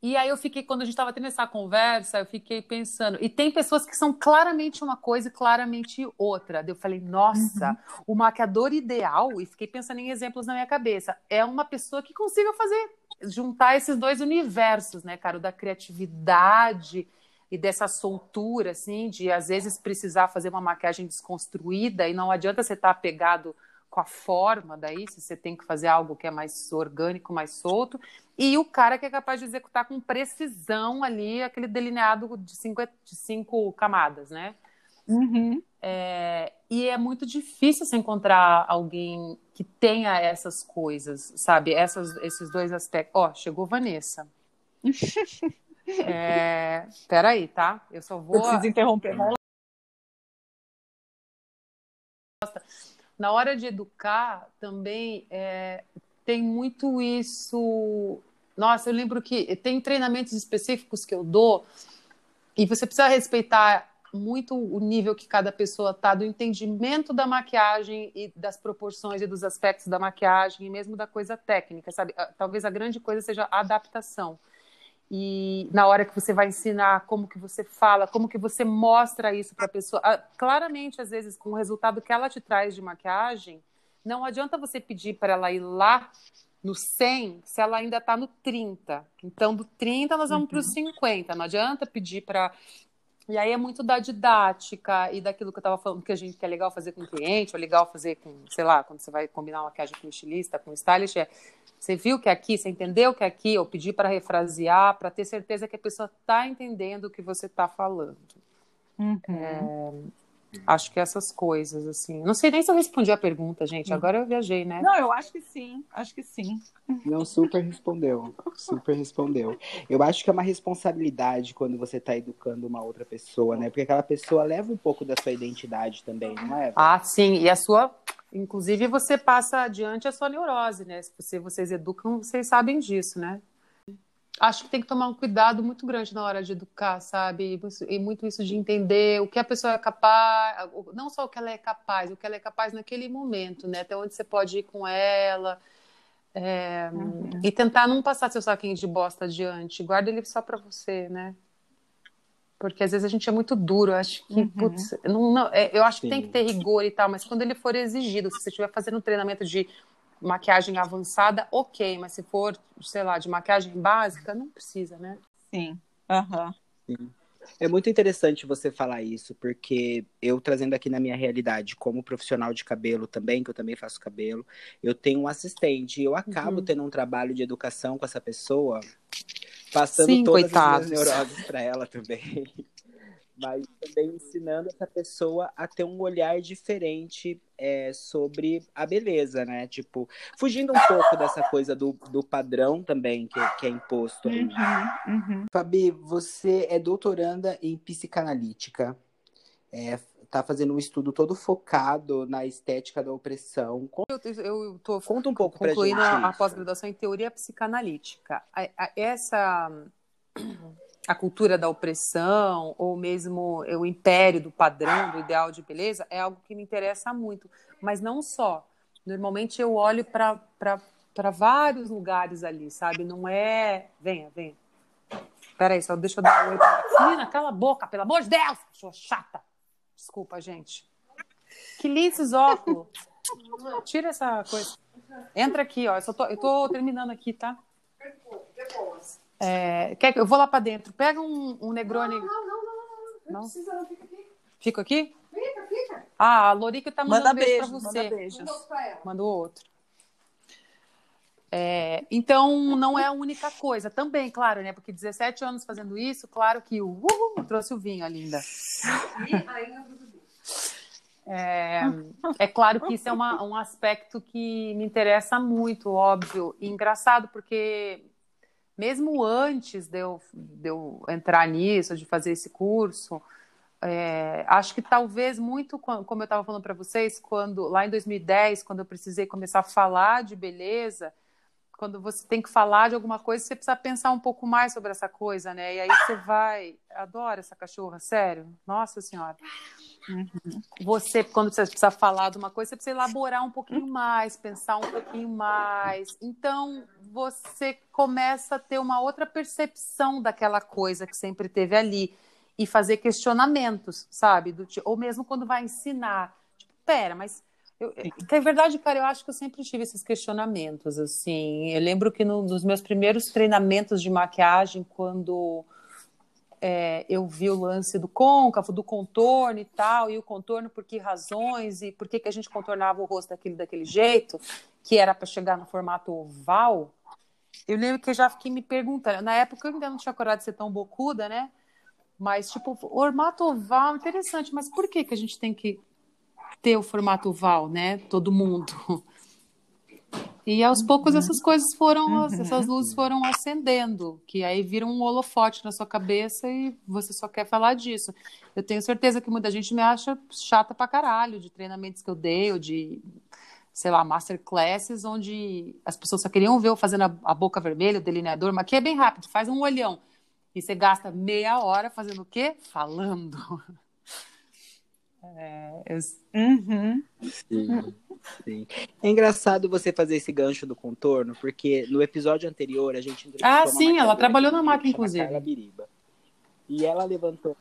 E aí eu fiquei, quando a gente estava tendo essa conversa, eu fiquei pensando, e tem pessoas que são claramente uma coisa e claramente outra. Eu falei, nossa, uhum. o maquiador ideal, e fiquei pensando em exemplos na minha cabeça, é uma pessoa que consiga fazer juntar esses dois universos, né, cara? O da criatividade e dessa soltura, assim, de às vezes precisar fazer uma maquiagem desconstruída e não adianta você estar tá apegado com a forma daí, se você tem que fazer algo que é mais orgânico, mais solto, e o cara que é capaz de executar com precisão ali aquele delineado de cinco, de cinco camadas, né? Uhum. É, e é muito difícil se encontrar alguém que tenha essas coisas, sabe? Essas, esses dois aspectos. Ó, oh, chegou Vanessa. [LAUGHS] é, peraí, tá? Eu só vou. Eu preciso interromper. Na hora de educar, também é, tem muito isso. Nossa, eu lembro que tem treinamentos específicos que eu dou e você precisa respeitar muito o nível que cada pessoa está do entendimento da maquiagem e das proporções e dos aspectos da maquiagem e mesmo da coisa técnica, sabe? Ah, talvez a grande coisa seja a adaptação. E na hora que você vai ensinar como que você fala, como que você mostra isso para a pessoa, ah, claramente às vezes com o resultado que ela te traz de maquiagem, não adianta você pedir para ela ir lá no 100 se ela ainda está no 30. Então, do 30 nós vamos uhum. para o 50. Não adianta pedir para e aí é muito da didática e daquilo que eu estava falando que a gente que é legal fazer com o cliente, ou legal fazer com, sei lá, quando você vai combinar uma maquiagem com estilista, com stylist, é você viu que é aqui, você entendeu que é aqui, ou pedir para refrasear, para ter certeza que a pessoa está entendendo o que você está falando. Uhum. É, Acho que essas coisas, assim. Não sei nem se eu respondi a pergunta, gente. Hum. Agora eu viajei, né? Não, eu acho que sim. Acho que sim. Não, super respondeu. Super respondeu. Eu acho que é uma responsabilidade quando você está educando uma outra pessoa, né? Porque aquela pessoa leva um pouco da sua identidade também, não é? Ah, sim. E a sua. Inclusive, você passa adiante a sua neurose, né? Se vocês educam, vocês sabem disso, né? acho que tem que tomar um cuidado muito grande na hora de educar, sabe? E muito isso de entender o que a pessoa é capaz, não só o que ela é capaz, o que ela é capaz naquele momento, né? Até onde você pode ir com ela. É, uhum. E tentar não passar seu saquinho de bosta adiante. Guarda ele só para você, né? Porque às vezes a gente é muito duro. Eu acho que, uhum. putz, não, não, é, eu acho Sim. que tem que ter rigor e tal, mas quando ele for exigido, se você estiver fazendo um treinamento de maquiagem avançada, ok, mas se for, sei lá, de maquiagem básica, não precisa, né? Sim. Aham. Sim. É muito interessante você falar isso, porque eu trazendo aqui na minha realidade, como profissional de cabelo também, que eu também faço cabelo, eu tenho um assistente e eu acabo Uhum. tendo um trabalho de educação com essa pessoa, passando Sim, todas coitados. as minhas neuroses para ela também. [LAUGHS] Mas também ensinando essa pessoa a ter um olhar diferente é, sobre a beleza, né? Tipo, fugindo um pouco dessa coisa do, do padrão também que, que é imposto. Uhum, uhum. Fabi, você é doutoranda em psicanalítica. É, tá fazendo um estudo todo focado na estética da opressão. Con- Eu, eu tô Conta um pouco pra gente concluindo a, a pós-graduação em teoria psicanalítica. A- a- essa a cultura da opressão ou mesmo o império do padrão, do ideal de beleza, é algo que me interessa muito. Mas não só. Normalmente eu olho para vários lugares ali, sabe? Não é. Venha, venha. Peraí, só deixa eu dar um oi pra... Menina, cala a boca, pelo amor de Deus! Sua chata. Desculpa, gente. Que lindo esses óculos. Tira essa coisa. Entra aqui, ó. Eu, só tô, eu tô terminando aqui, tá? É, quer que eu vou lá pra dentro? Pega um, um Negroni. Não, não, não, não. Não precisa, não. Fica aqui. Fica aqui? Fica, fica. Ah, a Lorica tá mandando Manda beijo, beijo, pra manda você. beijos. Manda o outro. É, então, não é a única coisa. Também, claro, né? Porque 17 anos fazendo isso, claro que o uhul, trouxe o vinho, a linda. É, é claro que isso é uma- um aspecto que me interessa muito, óbvio. E engraçado, porque mesmo antes de eu, de eu entrar nisso, de fazer esse curso, é, acho que talvez muito, como eu estava falando para vocês, quando lá em 2010, quando eu precisei começar a falar de beleza, quando você tem que falar de alguma coisa, você precisa pensar um pouco mais sobre essa coisa, né? E aí você vai. Adoro essa cachorra, sério. Nossa Senhora. Você, quando você precisa falar de uma coisa, você precisa elaborar um pouquinho mais, pensar um pouquinho mais. Então, você começa a ter uma outra percepção daquela coisa que sempre teve ali e fazer questionamentos, sabe? Do, ou mesmo quando vai ensinar. Tipo, pera, mas. Eu, que é verdade, cara, eu acho que eu sempre tive esses questionamentos, assim. Eu lembro que no- nos meus primeiros treinamentos de maquiagem, quando é, eu vi o lance do côncavo, do contorno e tal, e o contorno por que razões, e por que, que a gente contornava o rosto daquele, daquele jeito, que era para chegar no formato oval, eu lembro que eu já fiquei me perguntando, na época eu ainda não tinha coragem de ser tão bocuda, né? Mas, tipo, formato oval, interessante, mas por que, que a gente tem que ter o formato oval, né? Todo mundo. E aos poucos essas coisas foram, essas luzes foram acendendo, que aí vira um holofote na sua cabeça e você só quer falar disso. Eu tenho certeza que muita gente me acha chata pra caralho de treinamentos que eu dei, ou de, sei lá, masterclasses, onde as pessoas só queriam ver eu fazendo a, boca vermelha, o delineador, mas aqui é bem rápido, faz um olhão. E você gasta meia hora fazendo o quê? Falando. É, eu- Uhum. Sim, sim. É engraçado você fazer esse gancho do contorno, porque no episódio anterior a gente Ah, sim, ela trabalhou na máquina, inclusive. Carla Biriba. E ela levantou.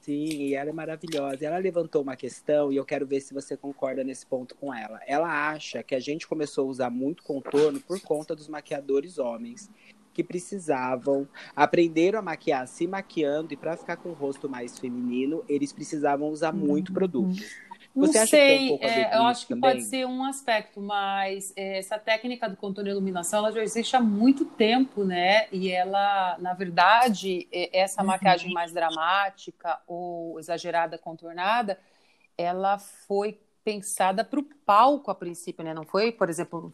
Sim, e ela é maravilhosa. Ela levantou uma questão e eu quero ver se você concorda nesse ponto com ela. Ela acha que a gente começou a usar muito contorno por conta dos maquiadores homens que precisavam aprenderam a maquiar se maquiando e para ficar com o rosto mais feminino, eles precisavam usar muito produto. Não Você acha que tem um sei, ver é, eu acho que também? pode ser um aspecto, mas é, essa técnica do contorno e iluminação ela já existe há muito tempo, né? E ela, na verdade, é, essa Uhum. maquiagem mais dramática ou exagerada, contornada, ela foi pensada para o palco a princípio, né? Não foi, por exemplo,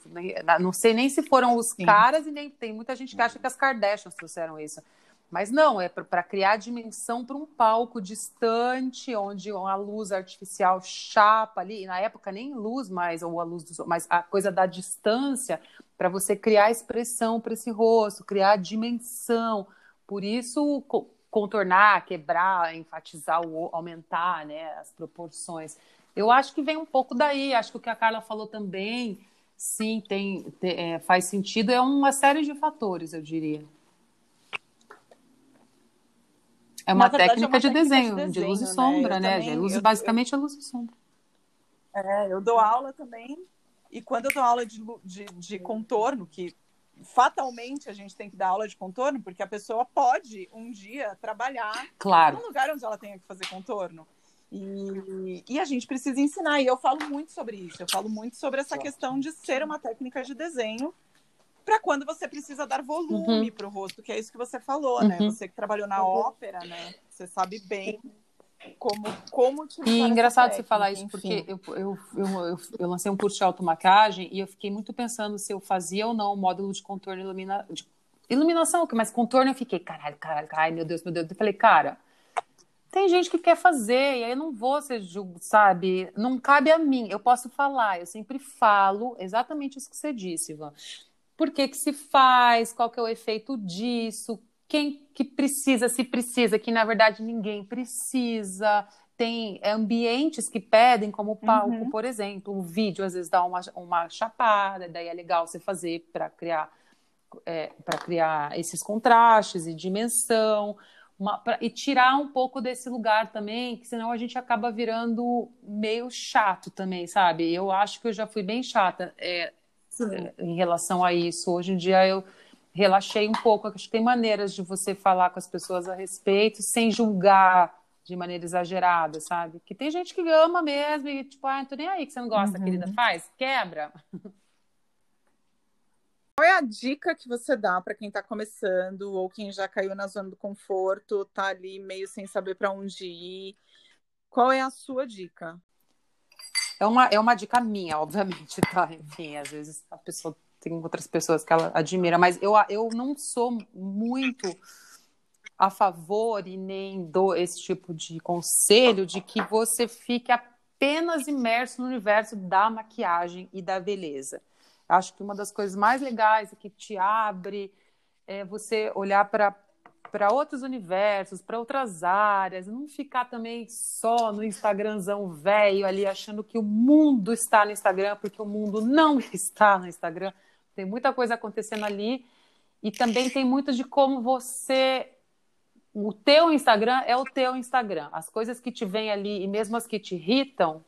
não sei nem se foram os Sim. caras e nem tem muita gente que acha que as Kardashians trouxeram isso. Mas não, é para criar dimensão para um palco distante, onde a luz artificial chapa ali, e na época nem luz mais, ou a luz do sol, mas a coisa da distância, para você criar expressão para esse rosto, criar dimensão. Por isso, co- contornar, quebrar, enfatizar, aumentar né, as proporções. Eu acho que vem um pouco daí, acho que o que a Carla falou também, sim, tem, te- é, faz sentido, é uma série de fatores, eu diria. É uma verdade, é técnica, uma de, técnica de desenho, de luz e desenho, né? sombra, Eu né? também- De luz, eu- basicamente é luz e sombra. É, eu dou aula também E quando eu dou aula de, de, de contorno, que fatalmente a gente tem que dar aula de contorno, porque a pessoa pode um dia trabalhar claro. num lugar onde ela tenha que fazer contorno. E, e, a gente precisa ensinar, e eu falo muito sobre isso, eu falo muito sobre essa questão de ser uma técnica de desenho para quando você precisa dar volume uhum. para o rosto, que é isso que você falou, né? uhum. Você que trabalhou na uhum. ópera, né? Você sabe bem como, como utilizar E engraçado você falar isso, enfim. porque eu, eu, eu, eu, eu lancei um curso de automaquiagem e eu fiquei muito pensando se eu fazia ou não o módulo de contorno ilumina, de iluminação, mas contorno eu fiquei, caralho, caralho, caralho, meu Deus, meu Deus. Eu falei, cara, tem gente que quer fazer, e aí eu não vou ser, sabe? Não cabe a mim. Eu posso falar, eu sempre falo exatamente isso que você disse, Ivan. Por que, que se faz? Qual que é o efeito disso? quem que precisa, se precisa, que na verdade ninguém precisa. Tem ambientes que pedem, como o palco, uhum. por exemplo. O vídeo às vezes dá uma, uma chapada, daí é legal você fazer para criar é, para criar esses contrastes e dimensão. Uma, pra, e tirar um pouco desse lugar também, que senão a gente acaba virando meio chato também, sabe? Eu acho que eu já fui bem chata é, em relação a isso. Hoje em dia eu relaxei um pouco. Acho que tem maneiras de você falar com as pessoas a respeito sem julgar de maneira exagerada, sabe? Que tem gente que ama mesmo e tipo, ah, não tô nem aí que você não gosta, uhum. querida, faz, quebra. [LAUGHS] Qual é a dica que você dá para quem está começando ou quem já caiu na zona do conforto, tá ali meio sem saber para onde ir? Qual é a sua dica? É uma, é uma dica minha, obviamente, [LAUGHS] tá? Enfim, às vezes a pessoa tem outras pessoas que ela admira, mas eu, eu não sou muito a favor e nem dou esse tipo de conselho de que você fique apenas imerso no universo da maquiagem e da beleza. Acho que uma das coisas mais legais que te abre é você olhar para para outros universos, para outras áreas, não ficar também só no Instagramzão velho ali achando que o mundo está no Instagram, porque o mundo não [LAUGHS] está no Instagram. Tem muita coisa acontecendo ali e também tem muito de como você o teu Instagram é o teu Instagram. As coisas que te vêm ali e mesmo as que te irritam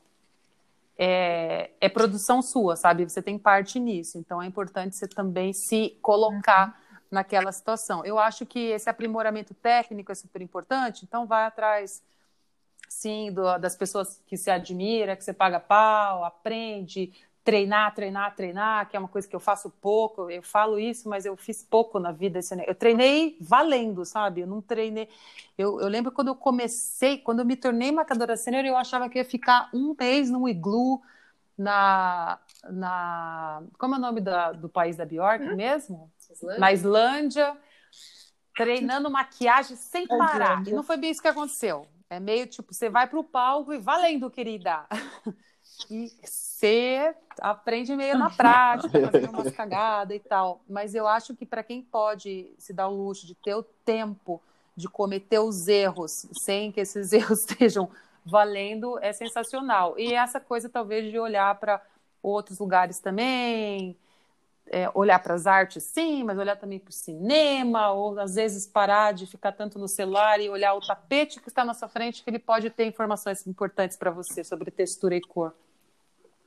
é, é, produção sua, sabe? Você tem parte nisso. Então é importante você também se colocar uhum. naquela situação. Eu acho que esse aprimoramento técnico é super importante. Então vai atrás, sim, do, das pessoas que se admira, que você paga pau, aprende, treinar, treinar, treinar, que é uma coisa que eu faço pouco. Eu falo isso, mas eu fiz pouco na vida. Eu treinei valendo, sabe? Eu não treinei. Eu, eu lembro quando eu comecei, quando eu me tornei marcadora sênior, eu achava que ia ficar um mês no iglu na. na como é o nome da, do país da Bjork hum? mesmo? Islândia. Na Islândia, treinando maquiagem sem parar. E não foi bem isso que aconteceu. É meio tipo, você vai para o palco e valendo, querida. [LAUGHS] E você aprende meio na prática, fazendo umas cagadas e tal. Mas eu acho que para quem pode se dar o luxo de ter o tempo de cometer os erros sem que esses [LAUGHS] erros estejam valendo, é sensacional. E essa coisa, talvez, de olhar para outros lugares também, é, olhar para as artes, sim, mas olhar também para o cinema, ou às vezes parar de ficar tanto no celular e olhar o tapete que está na sua frente, que ele pode ter informações importantes para você sobre textura e cor.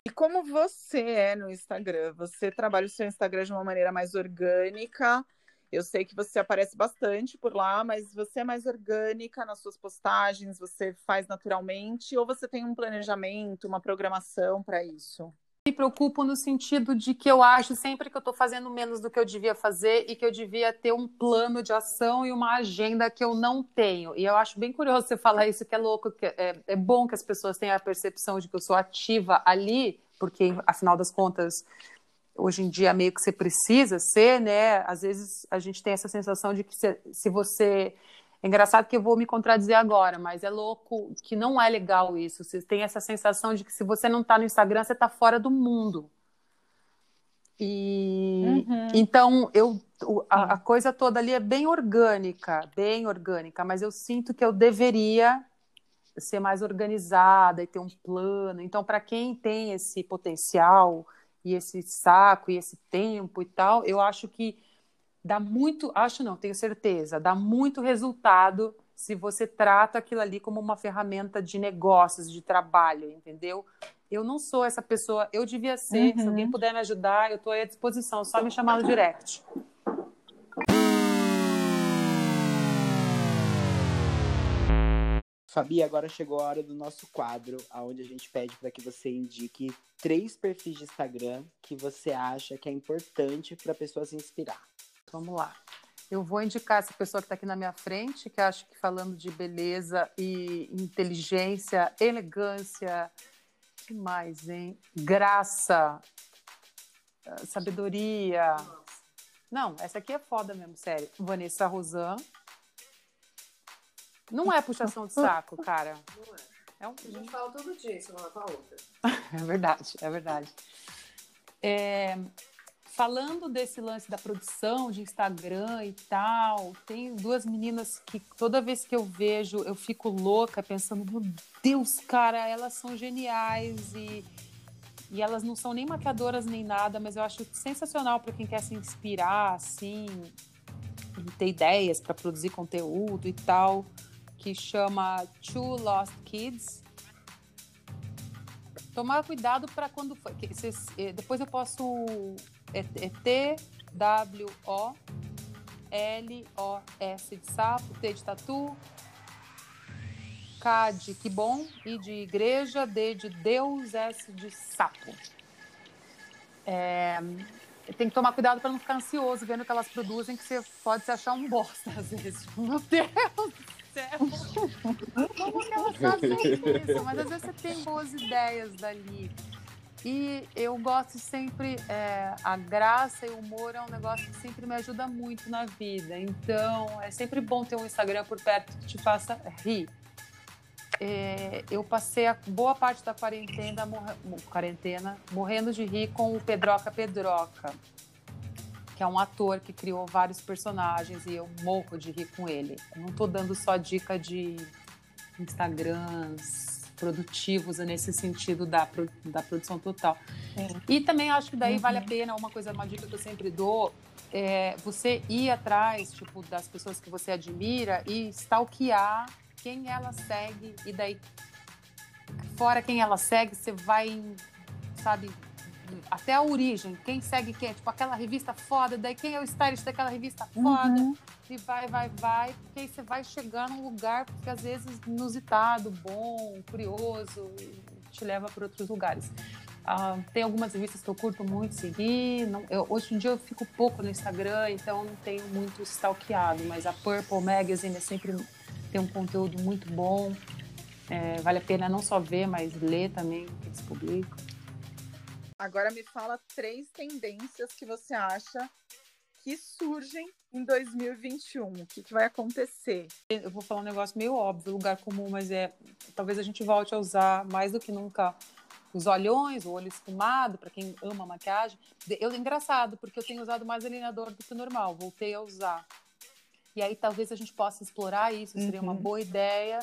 E como você é no Instagram? Você trabalha o seu Instagram de uma maneira mais orgânica. Eu sei que você aparece bastante por lá, mas você é mais orgânica nas suas postagens? Você faz naturalmente? Ou você tem um planejamento, uma programação para isso? Me preocupo no sentido de que eu acho sempre que eu estou fazendo menos do que eu devia fazer e que eu devia ter um plano de ação e uma agenda que eu não tenho. E eu acho bem curioso você falar isso, que é louco, que é, é bom que as pessoas tenham a percepção de que eu sou ativa ali, porque afinal das contas hoje em dia meio que você precisa ser, né? Às vezes a gente tem essa sensação de que se, se você é engraçado que eu vou me contradizer agora, mas é louco que não é legal isso. Você tem essa sensação de que se você não está no Instagram, você está fora do mundo. E uhum. então eu a, a, coisa toda ali é bem orgânica, bem orgânica, mas eu sinto que eu deveria ser mais organizada e ter um plano. Então, para quem tem esse potencial e esse saco e esse tempo e tal, eu acho que dá muito, acho não, tenho certeza, dá muito resultado se você trata aquilo ali como uma ferramenta de negócios, de trabalho, entendeu? Eu não sou essa pessoa, eu devia ser. Uhum. Se alguém puder me ajudar, eu estou à disposição, só me chamar no direct. Fabi, agora chegou a hora do nosso quadro, onde a gente pede para que você indique três perfis de Instagram que você acha que é importante para a pessoa se inspirar. Vamos lá. Eu vou indicar essa pessoa que está aqui na minha frente, que acho que falando de beleza e inteligência, elegância, que mais, hein? Graça, ah, sabedoria. Não, essa aqui é foda mesmo, sério. Vanessa Rosan. Não é puxação de saco, [LAUGHS] cara. Não é. é um... A gente fala todo dia isso uma com a outra. [LAUGHS] é verdade, é verdade. É, falando desse lance da produção de Instagram e tal, tem duas meninas que toda vez que eu vejo eu fico louca pensando, meu Deus, cara, elas são geniais e, e elas não são nem maquiadoras nem nada, mas eu acho sensacional para quem quer se inspirar, assim, ter ideias para produzir conteúdo e tal que chama Two Lost Kids. Tomar cuidado para quando for. Eh, depois eu posso. É, é T, W, O, L, O, S de sapo, T de tatu, K de que bom, I de igreja, D de Deus, S de sapo. É, tem que tomar cuidado para não ficar ansioso vendo o que elas produzem, que você pode se achar um bosta às vezes. [LAUGHS] Meu Deus céu! Como que elas fazem isso? Mas às vezes você tem boas ideias dali. E eu gosto sempre, é, a graça e o humor é um negócio que sempre me ajuda muito na vida. Então, é sempre bom ter um Instagram por perto que te faça rir. É, eu passei a boa parte da quarentena, quarentena morrendo de rir com o Pedroca Pedroca que é um ator que criou vários personagens e eu morro de rir com ele. Eu não estou dando só dica de Instagrams produtivos nesse sentido da, da produção total. É. E também acho que daí uhum. vale a pena, uma coisa, uma dica que eu sempre dou, é você ir atrás, tipo, das pessoas que você admira e stalkear quem ela segue e daí fora quem ela segue, você vai, sabe, até a origem, quem segue quem, tipo aquela revista foda, daí quem é o stylist daquela revista foda, uhum. e vai, vai, vai, porque aí você vai chegar num lugar, porque às vezes inusitado, bom, curioso, te leva para outros lugares. Uh, tem algumas revistas que eu curto muito seguir. Não, eu, hoje em dia eu fico pouco no Instagram, então não tenho muito stalkeado, mas a Purple Magazine é sempre tem um conteúdo muito bom. É, vale a pena não só ver, mas ler também o que eles publicam. Agora me fala três tendências que você acha que surgem em 2021. O que, que, vai acontecer? Eu vou falar um negócio meio óbvio, lugar comum, mas é talvez a gente volte a usar mais do que nunca os olhões, o olho esfumado, para quem ama maquiagem. Eu engraçado, porque eu tenho usado mais alinhador do que o normal, voltei a usar. E aí talvez a gente possa explorar isso, seria uhum. uma boa ideia.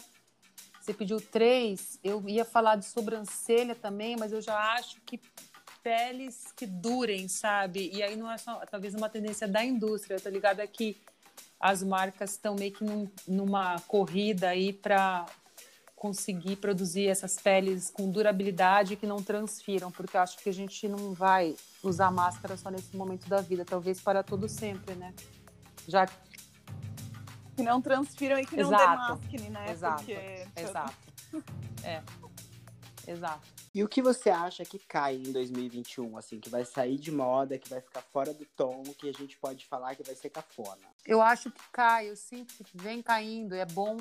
Você pediu três, eu ia falar de sobrancelha também, mas eu já acho que peles que durem, sabe? E aí não é só, talvez uma tendência da indústria, tá ligado? É que as marcas estão meio que num, numa corrida aí para conseguir produzir essas peles com durabilidade que não transfiram, porque eu acho que a gente não vai usar máscara só nesse momento da vida, talvez para todo sempre, né? Já que não transfiram e que não demasquem, né? Exato. Porque... Exato. [LAUGHS] é. Exato. E o que você acha que cai em 2021, assim, que vai sair de moda, que vai ficar fora do tom, que a gente pode falar que vai ser cafona? Eu acho que cai, eu sinto que vem caindo, é bom.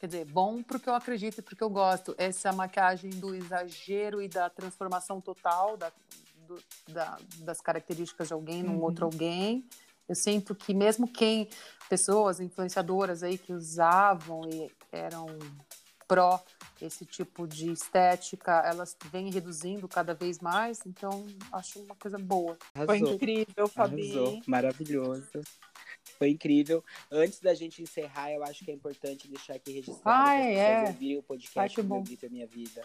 Quer dizer, bom porque eu acredito e porque eu gosto. Essa maquiagem do exagero e da transformação total da, do, da, das características de alguém num uhum. outro alguém. Eu sinto que mesmo quem, pessoas influenciadoras aí que usavam e eram pró esse tipo de estética, elas vêm reduzindo cada vez mais, então acho uma coisa boa. Arrasou. Foi incrível, Fabi. Arrasou. Maravilhoso. Foi incrível. Antes da gente encerrar, eu acho que é importante deixar aqui registrado Ai, para é. ouvirem o podcast Ai, que Meu Grito é Minha Vida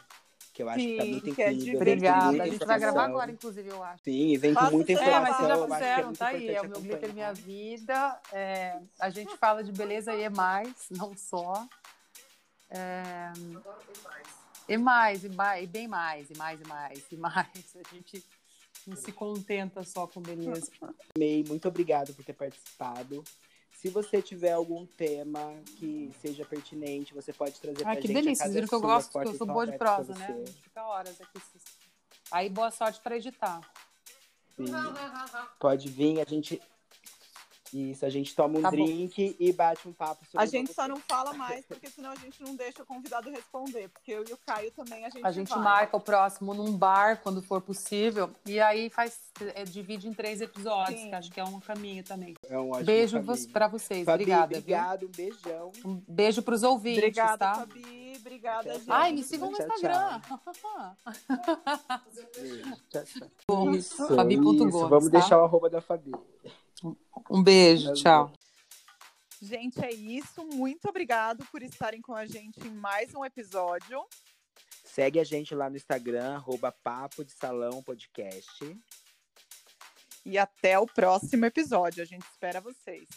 que eu acho que tá Sim, muito que é incrível. Obrigada. muita A gente vai gravar informação. agora, inclusive, eu acho. Sim, e vem com muita isso. É, informação. mas vocês já é fizeram, muito tá aí. É o meu glitter acompanhar. Minha Vida. É, a gente fala de beleza e é mais, não só. É, e mais, e mais, e bem mais, e mais, e mais, e mais. A gente não se contenta só com beleza. May, muito obrigado por ter participado. Se você tiver algum tema que seja pertinente, você pode trazer pra Ai, que gente. a delícia. Vocês viram que eu gosto, as que eu sou boa de prosa, né? A gente fica horas aqui. Aí, boa sorte para editar. Sim. Pode vir, a gente. Isso, a gente toma um Tá bom. drink e bate um papo sobre A gente só não fala mais, porque senão a gente não deixa o convidado responder. Porque eu e o Caio também a gente A gente vai. marca o próximo num bar, quando for possível. E aí faz, é, divide em três episódios, Sim. que acho que é um caminho também. É um ótimo Beijo caminho. para vocês. Fabi, Obrigada. viu? obrigado, um beijão. Um beijo para os ouvintes, Obrigada, tá? Fabi. Obrigada, gente. Ai, me sigam no Tchau, Instagram. Tchau, tchau. [LAUGHS] Isso, Fabi.gomes, isso. Vamos tá? deixar o arroba da Fabi. Um beijo, tchau. Gente, é isso. Muito obrigado por estarem com a gente em mais um episódio. Segue a gente lá no Instagram, arroba Papo de Salão Podcast. E até o próximo episódio. A gente espera vocês.